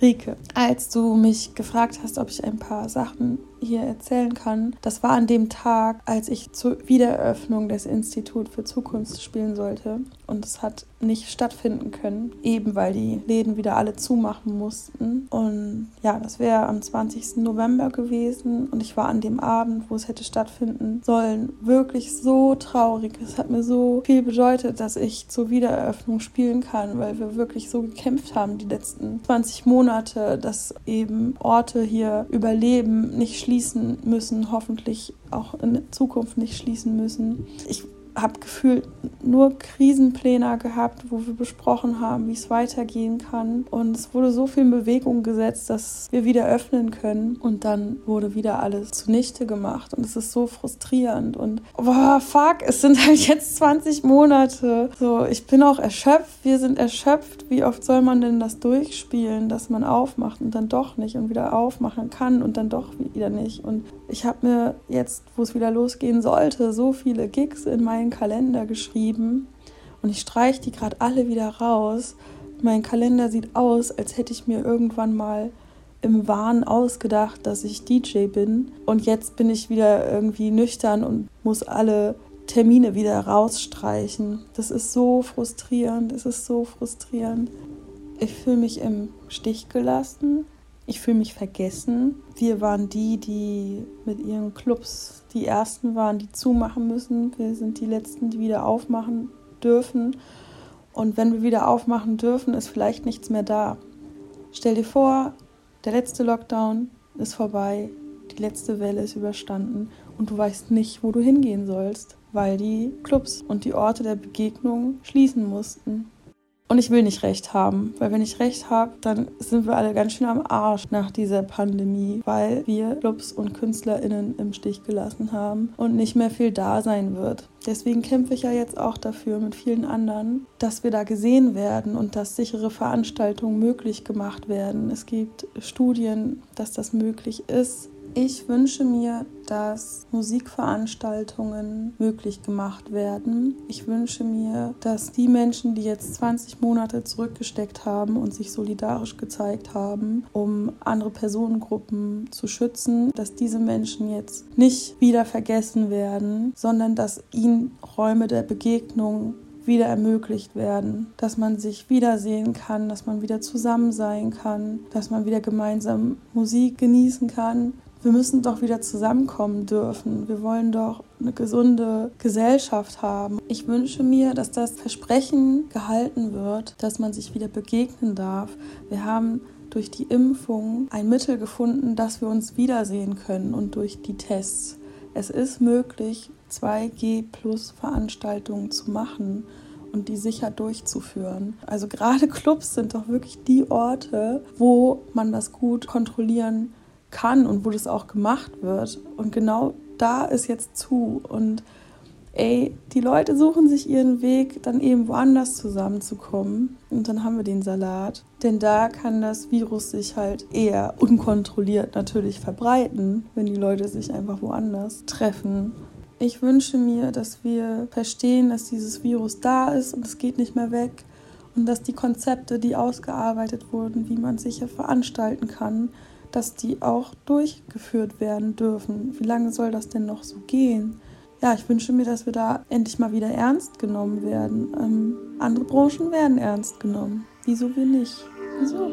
Rike, als du mich gefragt hast, ob ich ein paar Sachen hier erzählen kann, das war an dem Tag, als ich zur Wiedereröffnung des Instituts für Zukunft spielen sollte. Und es hat nicht stattfinden können, eben weil die Läden wieder alle zumachen mussten. Und ja, das wäre am 20. November gewesen. Und ich war an dem Abend, wo es hätte stattfinden sollen, wirklich so traurig. Es hat mir so viel bedeutet, dass ich zur Wiedereröffnung spielen kann, weil wir wirklich so gekämpft haben die letzten 20 Monate, dass eben Orte hier überleben, nicht schließen müssen, hoffentlich auch in Zukunft nicht schließen müssen. Ich habe gefühlt nur Krisenpläne gehabt, wo wir besprochen haben, wie es weitergehen kann. Und es wurde so viel in Bewegung gesetzt, dass wir wieder öffnen können. Und dann wurde wieder alles zunichte gemacht. Und es ist so frustrierend. Und boah, fuck, es sind halt jetzt 20 Monate. So, ich bin auch erschöpft. Wir sind erschöpft. Wie oft soll man denn das durchspielen, dass man aufmacht und dann doch nicht und wieder aufmachen kann und dann doch wieder nicht? Und ich habe mir jetzt, wo es wieder losgehen sollte, so viele Gigs in meinen Kalender geschrieben und ich streiche die gerade alle wieder raus. Mein Kalender sieht aus, als hätte ich mir irgendwann mal im Wahn ausgedacht, dass ich DJ bin und jetzt bin ich wieder irgendwie nüchtern und muss alle Termine wieder rausstreichen. Das ist so frustrierend, es ist so frustrierend. Ich fühle mich im Stich gelassen ich fühle mich vergessen. Wir waren die, die mit ihren Clubs die ersten waren, die zumachen müssen. Wir sind die letzten, die wieder aufmachen dürfen. Und wenn wir wieder aufmachen dürfen, ist vielleicht nichts mehr da. Stell dir vor, der letzte Lockdown ist vorbei, die letzte Welle ist überstanden und du weißt nicht, wo du hingehen sollst, weil die Clubs und die Orte der Begegnung schließen mussten. Und ich will nicht recht haben, weil wenn ich recht habe, dann sind wir alle ganz schön am Arsch nach dieser Pandemie, weil wir Clubs und KünstlerInnen im Stich gelassen haben und nicht mehr viel da sein wird. Deswegen kämpfe ich ja jetzt auch dafür mit vielen anderen, dass wir da gesehen werden und dass sichere Veranstaltungen möglich gemacht werden. Es gibt Studien, dass das möglich ist. Ich wünsche mir, dass Musikveranstaltungen möglich gemacht werden. Ich wünsche mir, dass die Menschen, die jetzt 20 Monate zurückgesteckt haben und sich solidarisch gezeigt haben, um andere Personengruppen zu schützen, dass diese Menschen jetzt nicht wieder vergessen werden, sondern dass ihnen Räume der Begegnung wieder ermöglicht werden, dass man sich wiedersehen kann, dass man wieder zusammen sein kann, dass man wieder gemeinsam Musik genießen kann, wir müssen doch wieder zusammenkommen dürfen. Wir wollen doch eine gesunde Gesellschaft haben. Ich wünsche mir, dass das Versprechen gehalten wird, dass man sich wieder begegnen darf. Wir haben durch die Impfung ein Mittel gefunden, dass wir uns wiedersehen können und durch die Tests. Es ist möglich, 2G plus Veranstaltungen zu machen und die sicher durchzuführen. Also gerade Clubs sind doch wirklich die Orte, wo man das gut kontrollieren kann und wo das auch gemacht wird. Und genau da ist jetzt zu. Und ey, die Leute suchen sich ihren Weg, dann eben woanders zusammenzukommen. Und dann haben wir den Salat. Denn da kann das Virus sich halt eher unkontrolliert natürlich verbreiten, wenn die Leute sich einfach woanders treffen. Ich wünsche mir, dass wir verstehen, dass dieses Virus da ist und es geht nicht mehr weg. Und dass die Konzepte, die ausgearbeitet wurden, wie man sicher veranstalten kann, dass die auch durchgeführt werden dürfen. Wie lange soll das denn noch so gehen? Ja, ich wünsche mir, dass wir da endlich mal wieder ernst genommen werden. Ähm, andere Branchen werden ernst genommen. Wieso wir nicht? Wieso?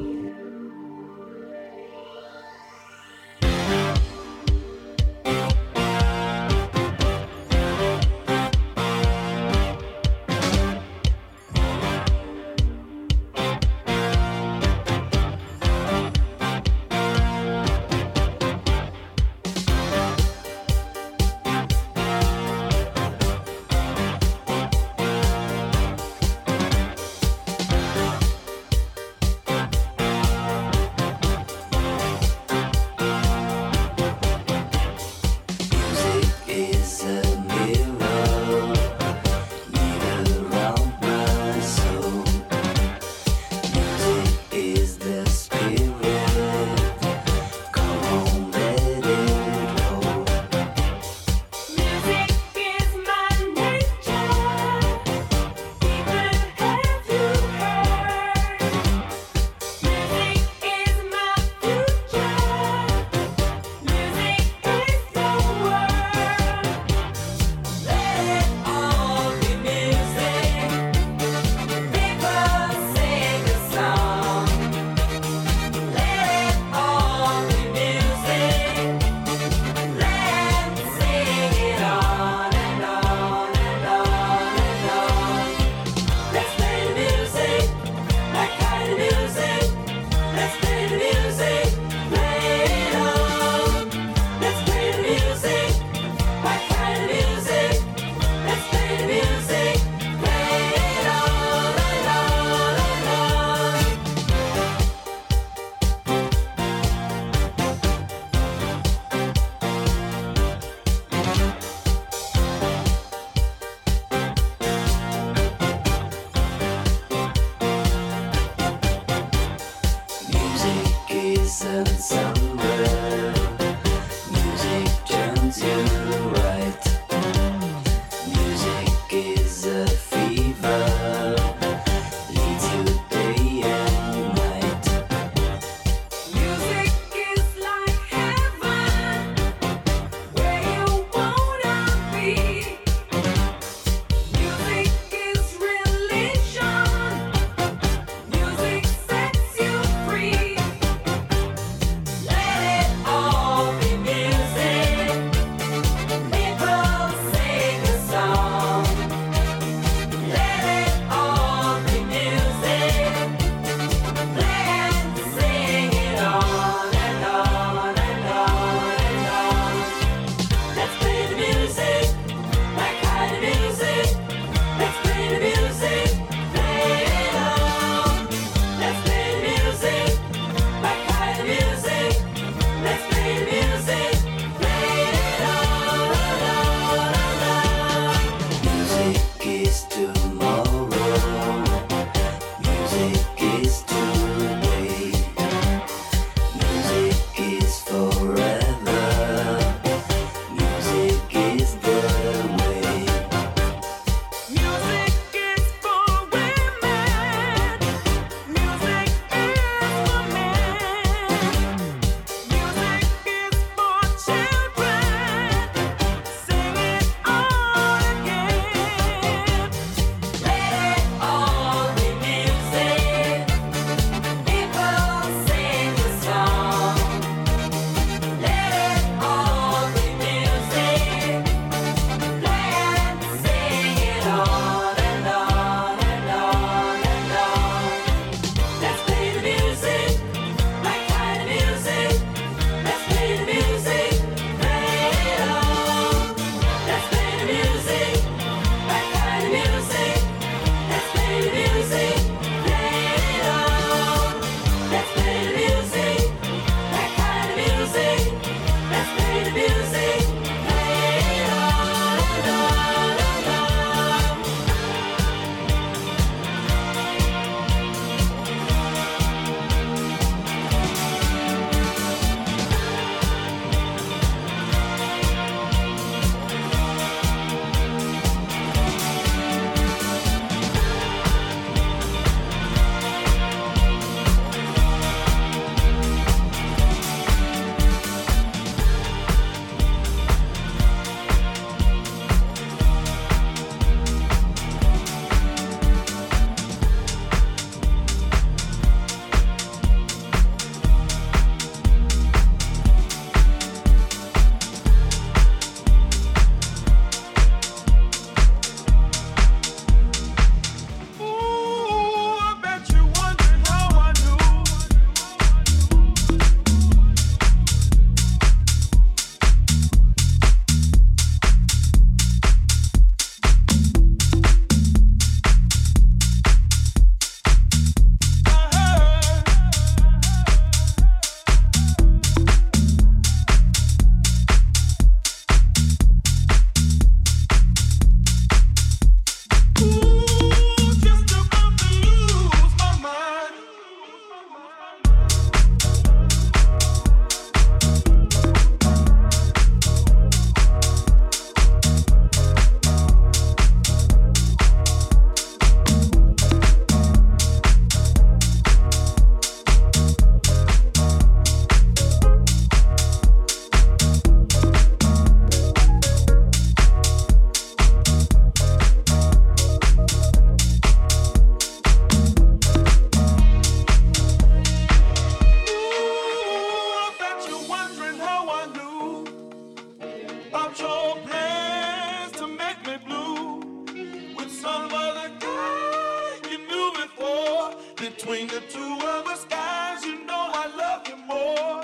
some other guy you knew before. Between the two of us, guys, you know I love you more.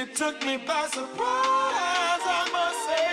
It took me by surprise, I must say.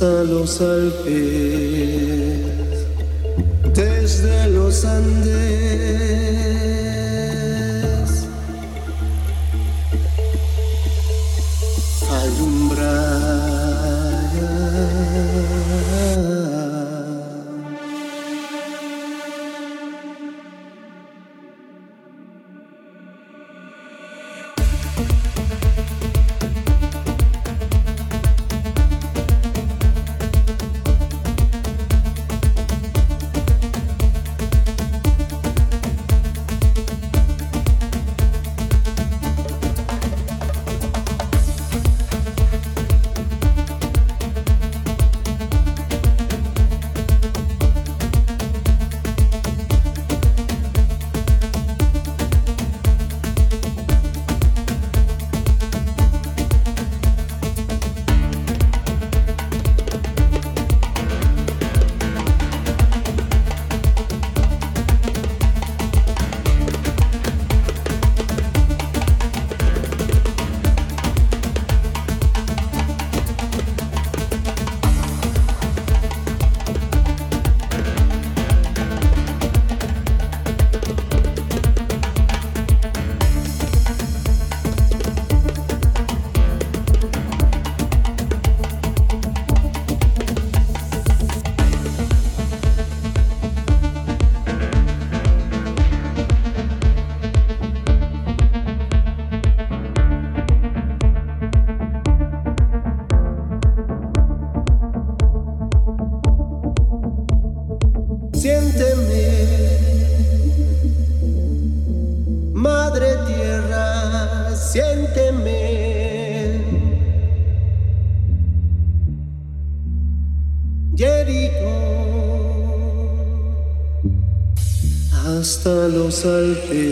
Hasta los Alpes, selfie.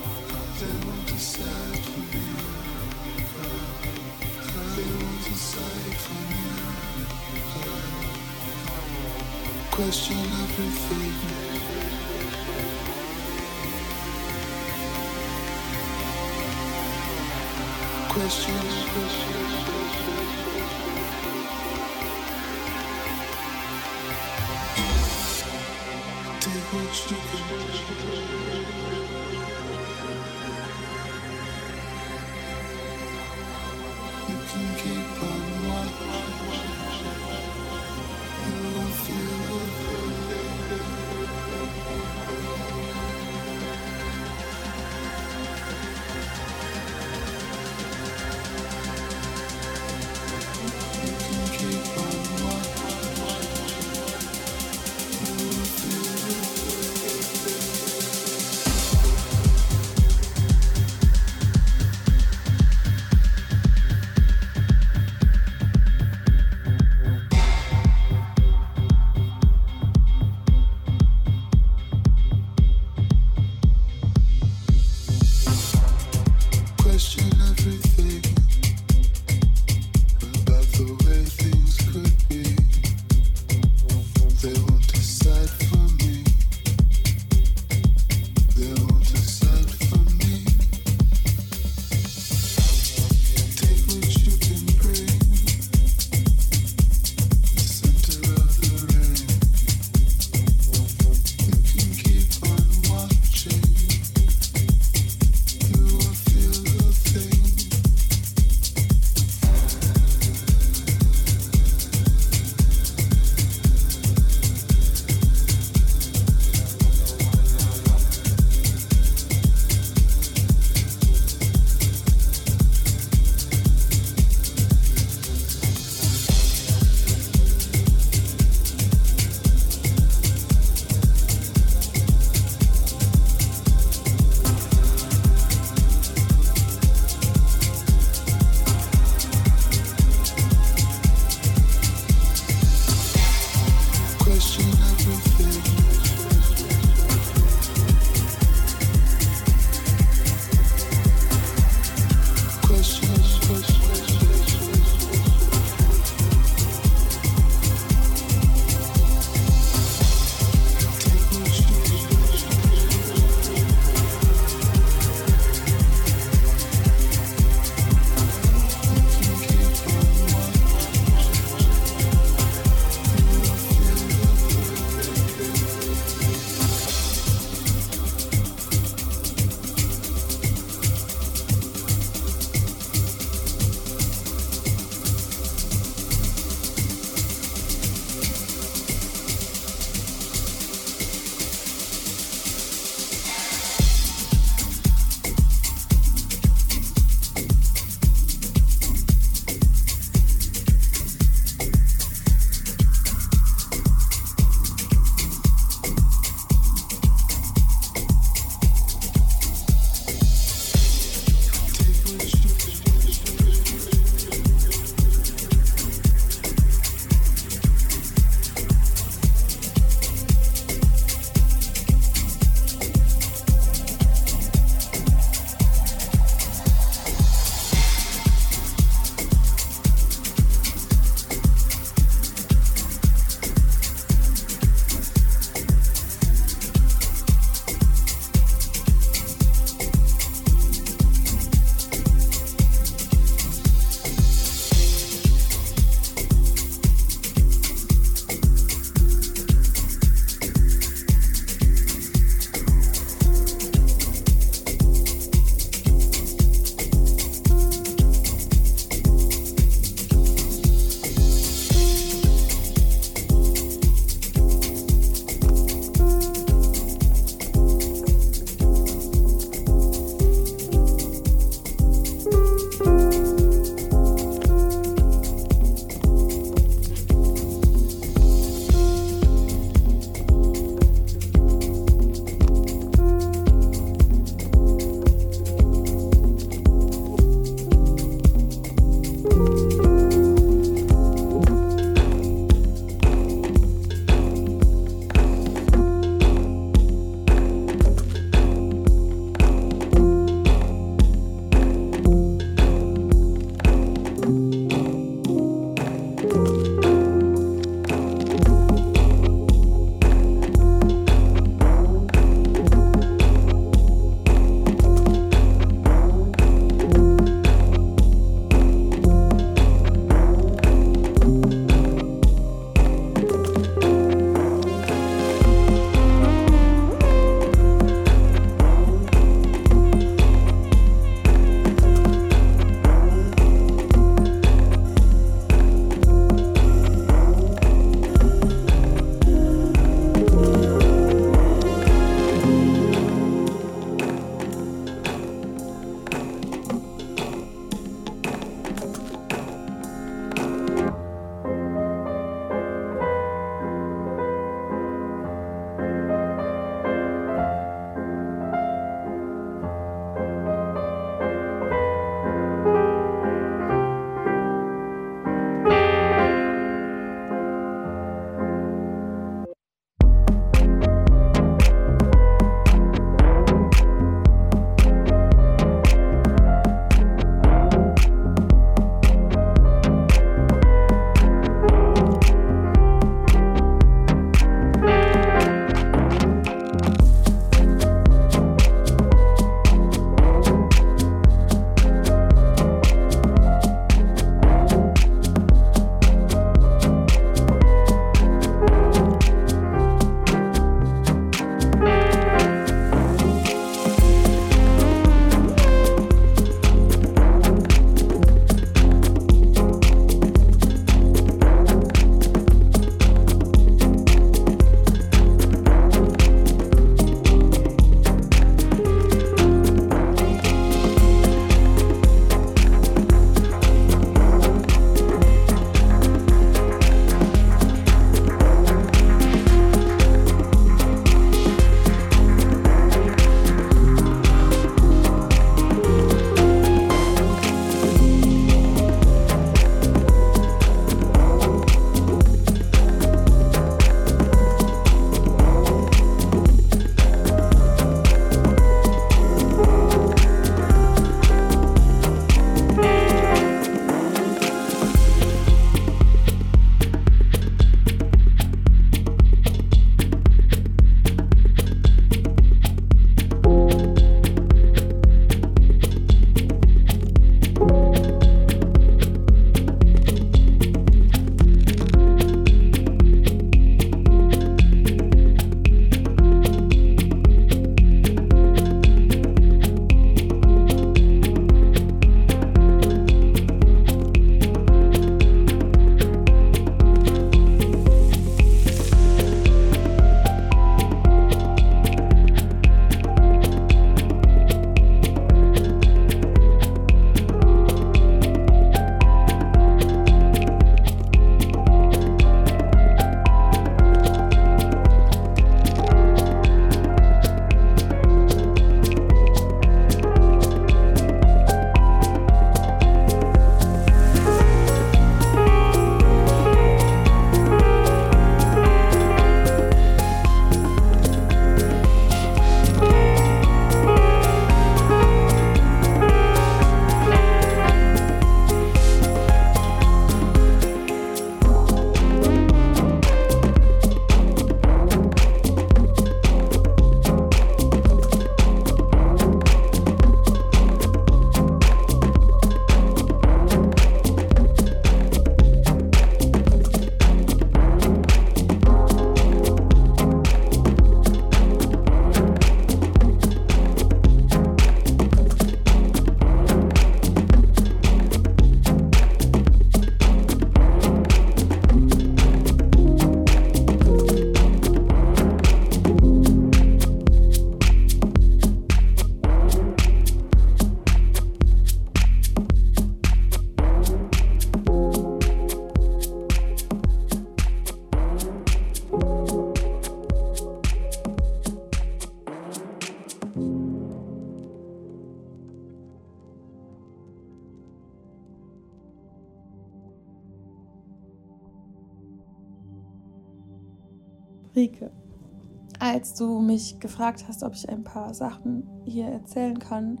Mich gefragt hast, ob ich ein paar Sachen hier erzählen kann,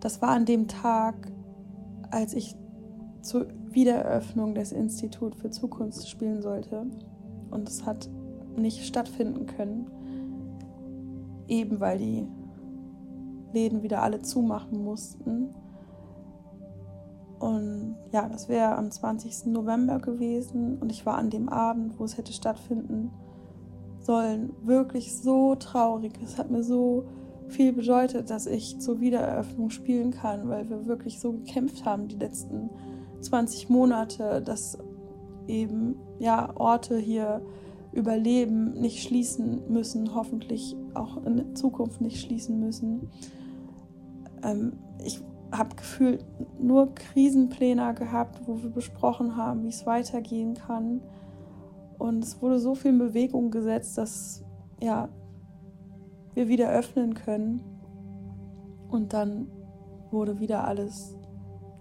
das war an dem Tag, als ich zur Wiedereröffnung des Institut für Zukunft spielen sollte. Und es hat nicht stattfinden können, eben weil die Läden wieder alle zumachen mussten. Und ja, das wäre am 20. November gewesen und ich war an dem Abend, wo es hätte stattfinden sollen, wirklich so traurig. Es hat mir so viel bedeutet, dass ich zur Wiedereröffnung spielen kann, weil wir wirklich so gekämpft haben die letzten 20 Monate, dass eben ja Orte hier überleben, nicht schließen müssen, hoffentlich auch in Zukunft nicht schließen müssen. Ähm, ich habe gefühlt nur Krisenpläne gehabt, wo wir besprochen haben, wie es weitergehen kann. Und es wurde so viel in Bewegung gesetzt, dass ja, wir wieder öffnen können. Und dann wurde wieder alles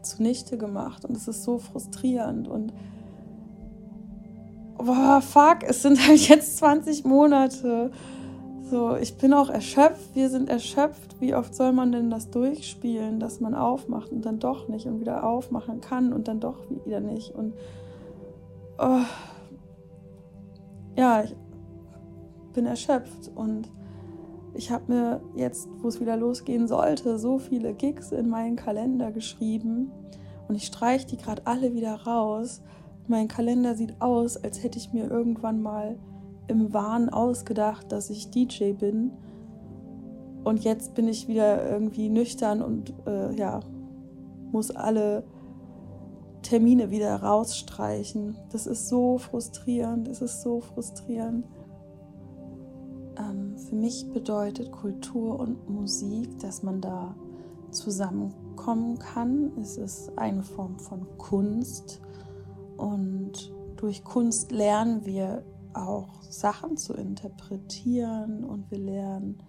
zunichte gemacht. Und es ist so frustrierend. Und boah, fuck, es sind halt jetzt 20 Monate. So, ich bin auch erschöpft, wir sind erschöpft. Wie oft soll man denn das durchspielen, dass man aufmacht und dann doch nicht und wieder aufmachen kann und dann doch wieder nicht? Und oh, ja, ich bin erschöpft und ich habe mir jetzt, wo es wieder losgehen sollte, so viele Gigs in meinen Kalender geschrieben und ich streiche die gerade alle wieder raus. Mein Kalender sieht aus, als hätte ich mir irgendwann mal im Wahn ausgedacht, dass ich DJ bin. Und jetzt bin ich wieder irgendwie nüchtern und äh, ja, muss alle Termine wieder rausstreichen. Das ist so frustrierend, es ist so frustrierend. Ähm, für mich bedeutet Kultur und Musik, dass man da zusammenkommen kann. Es ist eine Form von Kunst und durch Kunst lernen wir auch Sachen zu interpretieren und wir lernen,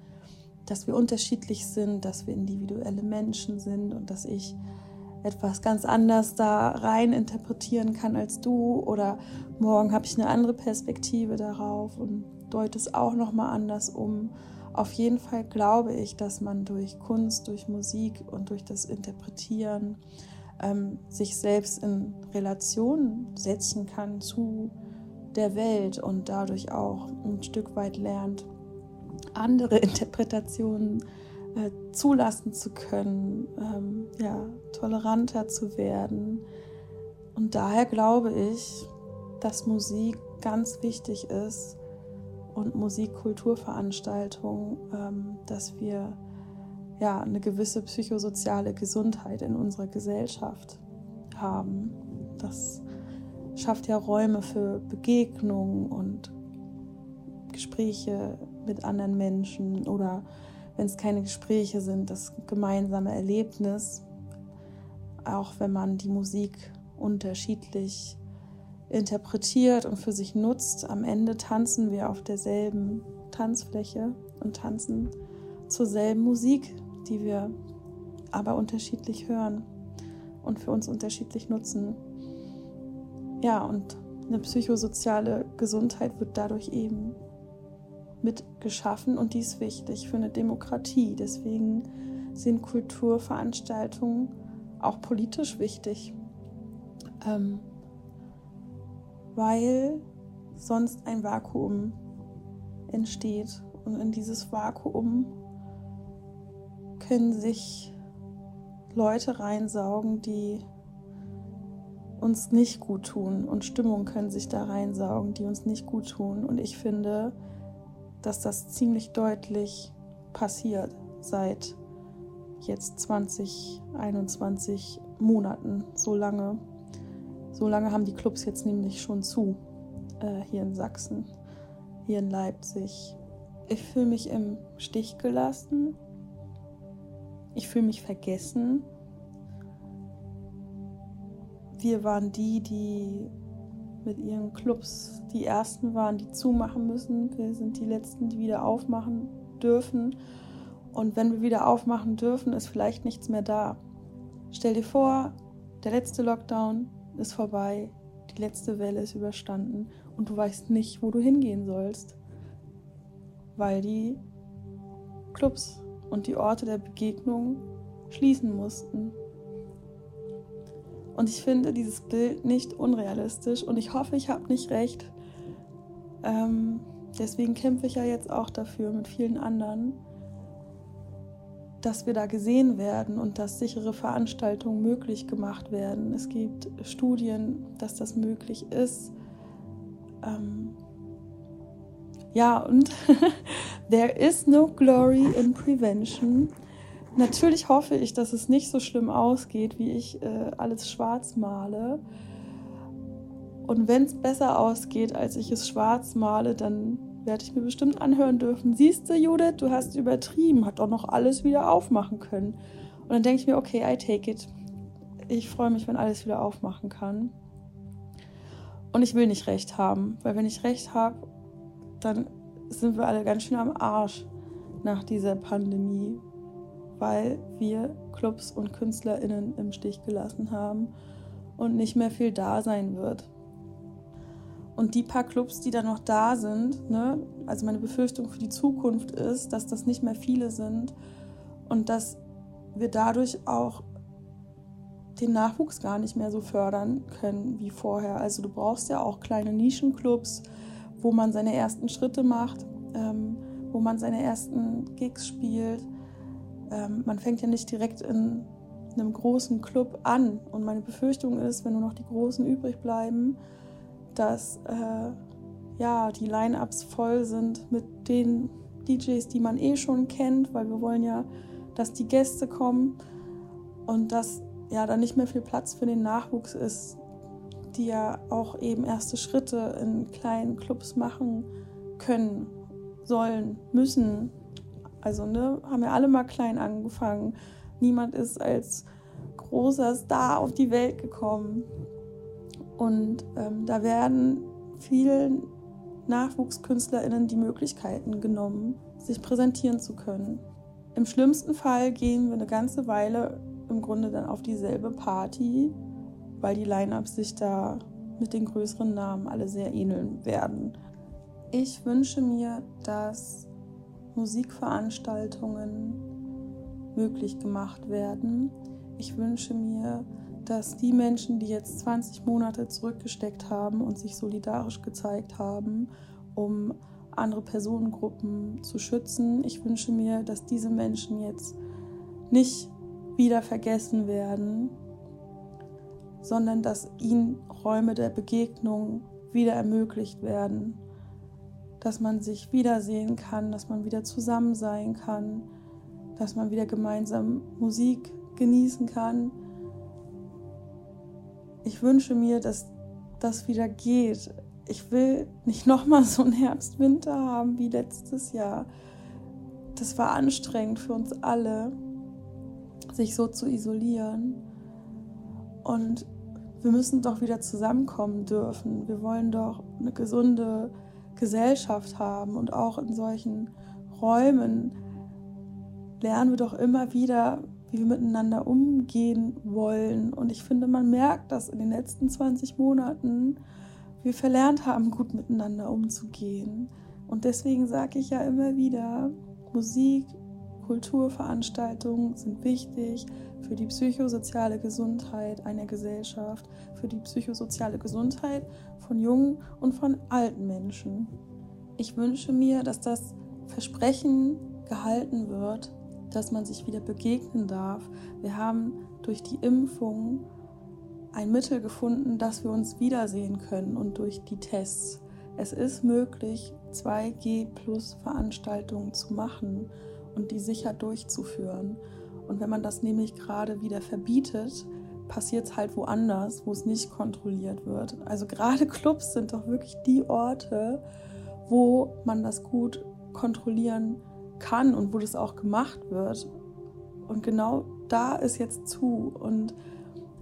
dass wir unterschiedlich sind, dass wir individuelle Menschen sind und dass ich etwas ganz anders da rein interpretieren kann als du oder morgen habe ich eine andere Perspektive darauf und deute es auch noch mal anders um. Auf jeden Fall glaube ich, dass man durch Kunst, durch Musik und durch das Interpretieren ähm, sich selbst in Relation setzen kann zu der Welt und dadurch auch ein Stück weit lernt, andere Interpretationen äh, zulassen zu können, ähm, ja, toleranter zu werden. Und daher glaube ich, dass Musik ganz wichtig ist und Musikkulturveranstaltungen, ähm, dass wir ja eine gewisse psychosoziale Gesundheit in unserer Gesellschaft haben. Das schafft ja Räume für Begegnungen und Gespräche mit anderen Menschen oder wenn es keine Gespräche sind, das gemeinsame Erlebnis, auch wenn man die Musik unterschiedlich interpretiert und für sich nutzt. Am Ende tanzen wir auf derselben Tanzfläche und tanzen zur selben Musik, die wir aber unterschiedlich hören und für uns unterschiedlich nutzen. Ja, und eine psychosoziale Gesundheit wird dadurch eben mit geschaffen und die ist wichtig für eine Demokratie. Deswegen sind Kulturveranstaltungen auch politisch wichtig, ähm, weil sonst ein Vakuum entsteht und in dieses Vakuum können sich Leute reinsaugen, die uns nicht gut tun und Stimmungen können sich da reinsaugen, die uns nicht gut tun. Und ich finde, dass das ziemlich deutlich passiert seit jetzt 2021 Monaten. So lange, so lange haben die Clubs jetzt nämlich schon zu äh, hier in Sachsen, hier in Leipzig. Ich fühle mich im Stich gelassen. Ich fühle mich vergessen wir waren die, die mit ihren Clubs die ersten waren, die zumachen müssen. Wir sind die letzten, die wieder aufmachen dürfen. Und wenn wir wieder aufmachen dürfen, ist vielleicht nichts mehr da. Stell dir vor, der letzte Lockdown ist vorbei, die letzte Welle ist überstanden und du weißt nicht, wo du hingehen sollst, weil die Clubs und die Orte der Begegnung schließen mussten. Und ich finde dieses Bild nicht unrealistisch und ich hoffe, ich habe nicht recht. Ähm, deswegen kämpfe ich ja jetzt auch dafür mit vielen anderen, dass wir da gesehen werden und dass sichere Veranstaltungen möglich gemacht werden. Es gibt Studien, dass das möglich ist. Ähm ja, und there is no glory in prevention. Natürlich hoffe ich, dass es nicht so schlimm ausgeht, wie ich äh, alles schwarz male. Und wenn es besser ausgeht, als ich es schwarz male, dann werde ich mir bestimmt anhören dürfen. Siehst du, Judith, du hast übertrieben, hat doch noch alles wieder aufmachen können. Und dann denke ich mir, okay, I take it. Ich freue mich, wenn alles wieder aufmachen kann. Und ich will nicht recht haben, weil wenn ich recht habe, dann sind wir alle ganz schön am Arsch nach dieser Pandemie weil wir Clubs und KünstlerInnen im Stich gelassen haben und nicht mehr viel da sein wird. Und die paar Clubs, die da noch da sind, ne, also meine Befürchtung für die Zukunft ist, dass das nicht mehr viele sind und dass wir dadurch auch den Nachwuchs gar nicht mehr so fördern können wie vorher. Also du brauchst ja auch kleine Nischenclubs, wo man seine ersten Schritte macht, ähm, wo man seine ersten Gigs spielt ähm, man fängt ja nicht direkt in einem großen Club an. Und meine Befürchtung ist, wenn nur noch die Großen übrig bleiben, dass äh, ja, die Line-ups voll sind mit den DJs, die man eh schon kennt, weil wir wollen ja, dass die Gäste kommen und dass ja dann nicht mehr viel Platz für den Nachwuchs ist, die ja auch eben erste Schritte in kleinen Clubs machen können, sollen, müssen, also, ne, haben ja alle mal klein angefangen. Niemand ist als großer Star auf die Welt gekommen. Und ähm, da werden vielen NachwuchskünstlerInnen die Möglichkeiten genommen, sich präsentieren zu können. Im schlimmsten Fall gehen wir eine ganze Weile im Grunde dann auf dieselbe Party, weil die Line-Ups sich da mit den größeren Namen alle sehr ähneln werden. Ich wünsche mir, dass Musikveranstaltungen möglich gemacht werden. Ich wünsche mir, dass die Menschen, die jetzt 20 Monate zurückgesteckt haben und sich solidarisch gezeigt haben, um andere Personengruppen zu schützen, ich wünsche mir, dass diese Menschen jetzt nicht wieder vergessen werden, sondern dass ihnen Räume der Begegnung wieder ermöglicht werden dass man sich wiedersehen kann, dass man wieder zusammen sein kann, dass man wieder gemeinsam Musik genießen kann. Ich wünsche mir, dass das wieder geht. Ich will nicht nochmal so einen Herbst-Winter haben wie letztes Jahr. Das war anstrengend für uns alle, sich so zu isolieren. Und wir müssen doch wieder zusammenkommen dürfen. Wir wollen doch eine gesunde Gesellschaft haben und auch in solchen Räumen lernen wir doch immer wieder, wie wir miteinander umgehen wollen. Und ich finde, man merkt, dass in den letzten 20 Monaten wir verlernt haben, gut miteinander umzugehen. Und deswegen sage ich ja immer wieder, Musik, Kulturveranstaltungen sind wichtig für die psychosoziale Gesundheit einer Gesellschaft, für die psychosoziale Gesundheit von jungen und von alten Menschen. Ich wünsche mir, dass das Versprechen gehalten wird, dass man sich wieder begegnen darf. Wir haben durch die Impfung ein Mittel gefunden, dass wir uns wiedersehen können und durch die Tests. Es ist möglich, 2G plus Veranstaltungen zu machen und die sicher durchzuführen. Und wenn man das nämlich gerade wieder verbietet, passiert es halt woanders, wo es nicht kontrolliert wird. Also gerade Clubs sind doch wirklich die Orte, wo man das gut kontrollieren kann und wo das auch gemacht wird. Und genau da ist jetzt zu. Und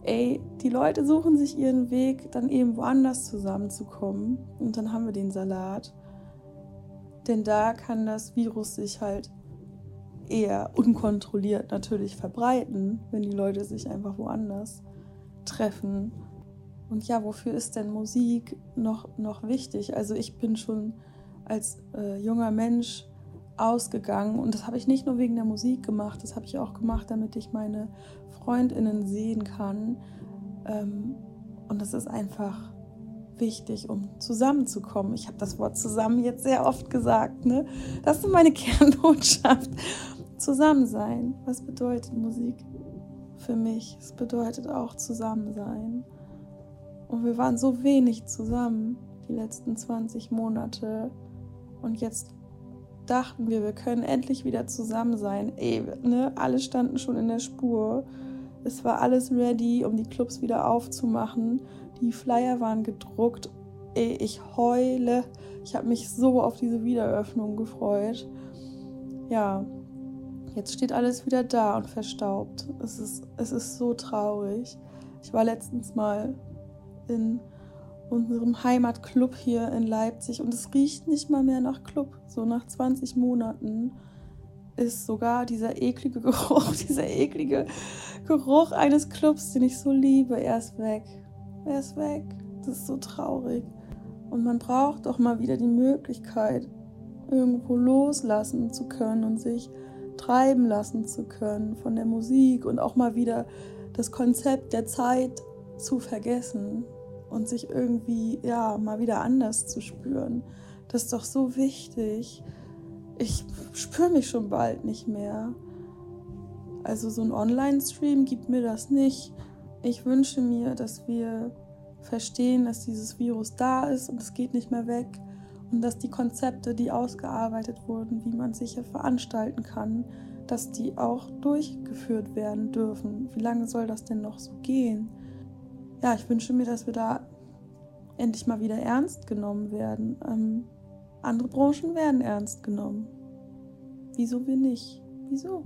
ey, die Leute suchen sich ihren Weg, dann eben woanders zusammenzukommen. Und dann haben wir den Salat. Denn da kann das Virus sich halt eher unkontrolliert natürlich verbreiten, wenn die Leute sich einfach woanders treffen. Und ja, wofür ist denn Musik noch, noch wichtig? Also ich bin schon als äh, junger Mensch ausgegangen und das habe ich nicht nur wegen der Musik gemacht, das habe ich auch gemacht, damit ich meine Freundinnen sehen kann. Ähm, und das ist einfach wichtig, um zusammenzukommen. Ich habe das Wort zusammen jetzt sehr oft gesagt. Ne? Das ist meine Kernbotschaft. Zusammen sein. Was bedeutet Musik für mich? Es bedeutet auch zusammen sein. Und wir waren so wenig zusammen die letzten 20 Monate. Und jetzt dachten wir, wir können endlich wieder zusammen sein. Ey, ne? Alle standen schon in der Spur. Es war alles ready, um die Clubs wieder aufzumachen. Die Flyer waren gedruckt. Ey, ich heule. Ich habe mich so auf diese Wiedereröffnung gefreut. Ja, jetzt steht alles wieder da und verstaubt. Es ist, es ist so traurig. Ich war letztens mal in unserem Heimatclub hier in Leipzig und es riecht nicht mal mehr nach Club. So nach 20 Monaten ist sogar dieser eklige Geruch, dieser eklige Geruch eines Clubs, den ich so liebe, er ist weg. Er ist weg. Das ist so traurig. Und man braucht doch mal wieder die Möglichkeit, irgendwo loslassen zu können und sich treiben lassen zu können von der Musik und auch mal wieder das Konzept der Zeit zu vergessen und sich irgendwie, ja, mal wieder anders zu spüren. Das ist doch so wichtig. Ich spüre mich schon bald nicht mehr. Also so ein Online-Stream gibt mir das nicht. Ich wünsche mir, dass wir verstehen, dass dieses Virus da ist und es geht nicht mehr weg und dass die Konzepte, die ausgearbeitet wurden, wie man sicher veranstalten kann, dass die auch durchgeführt werden dürfen. Wie lange soll das denn noch so gehen? ja, ich wünsche mir, dass wir da endlich mal wieder ernst genommen werden. Ähm, andere Branchen werden ernst genommen. Wieso wir nicht? Wieso?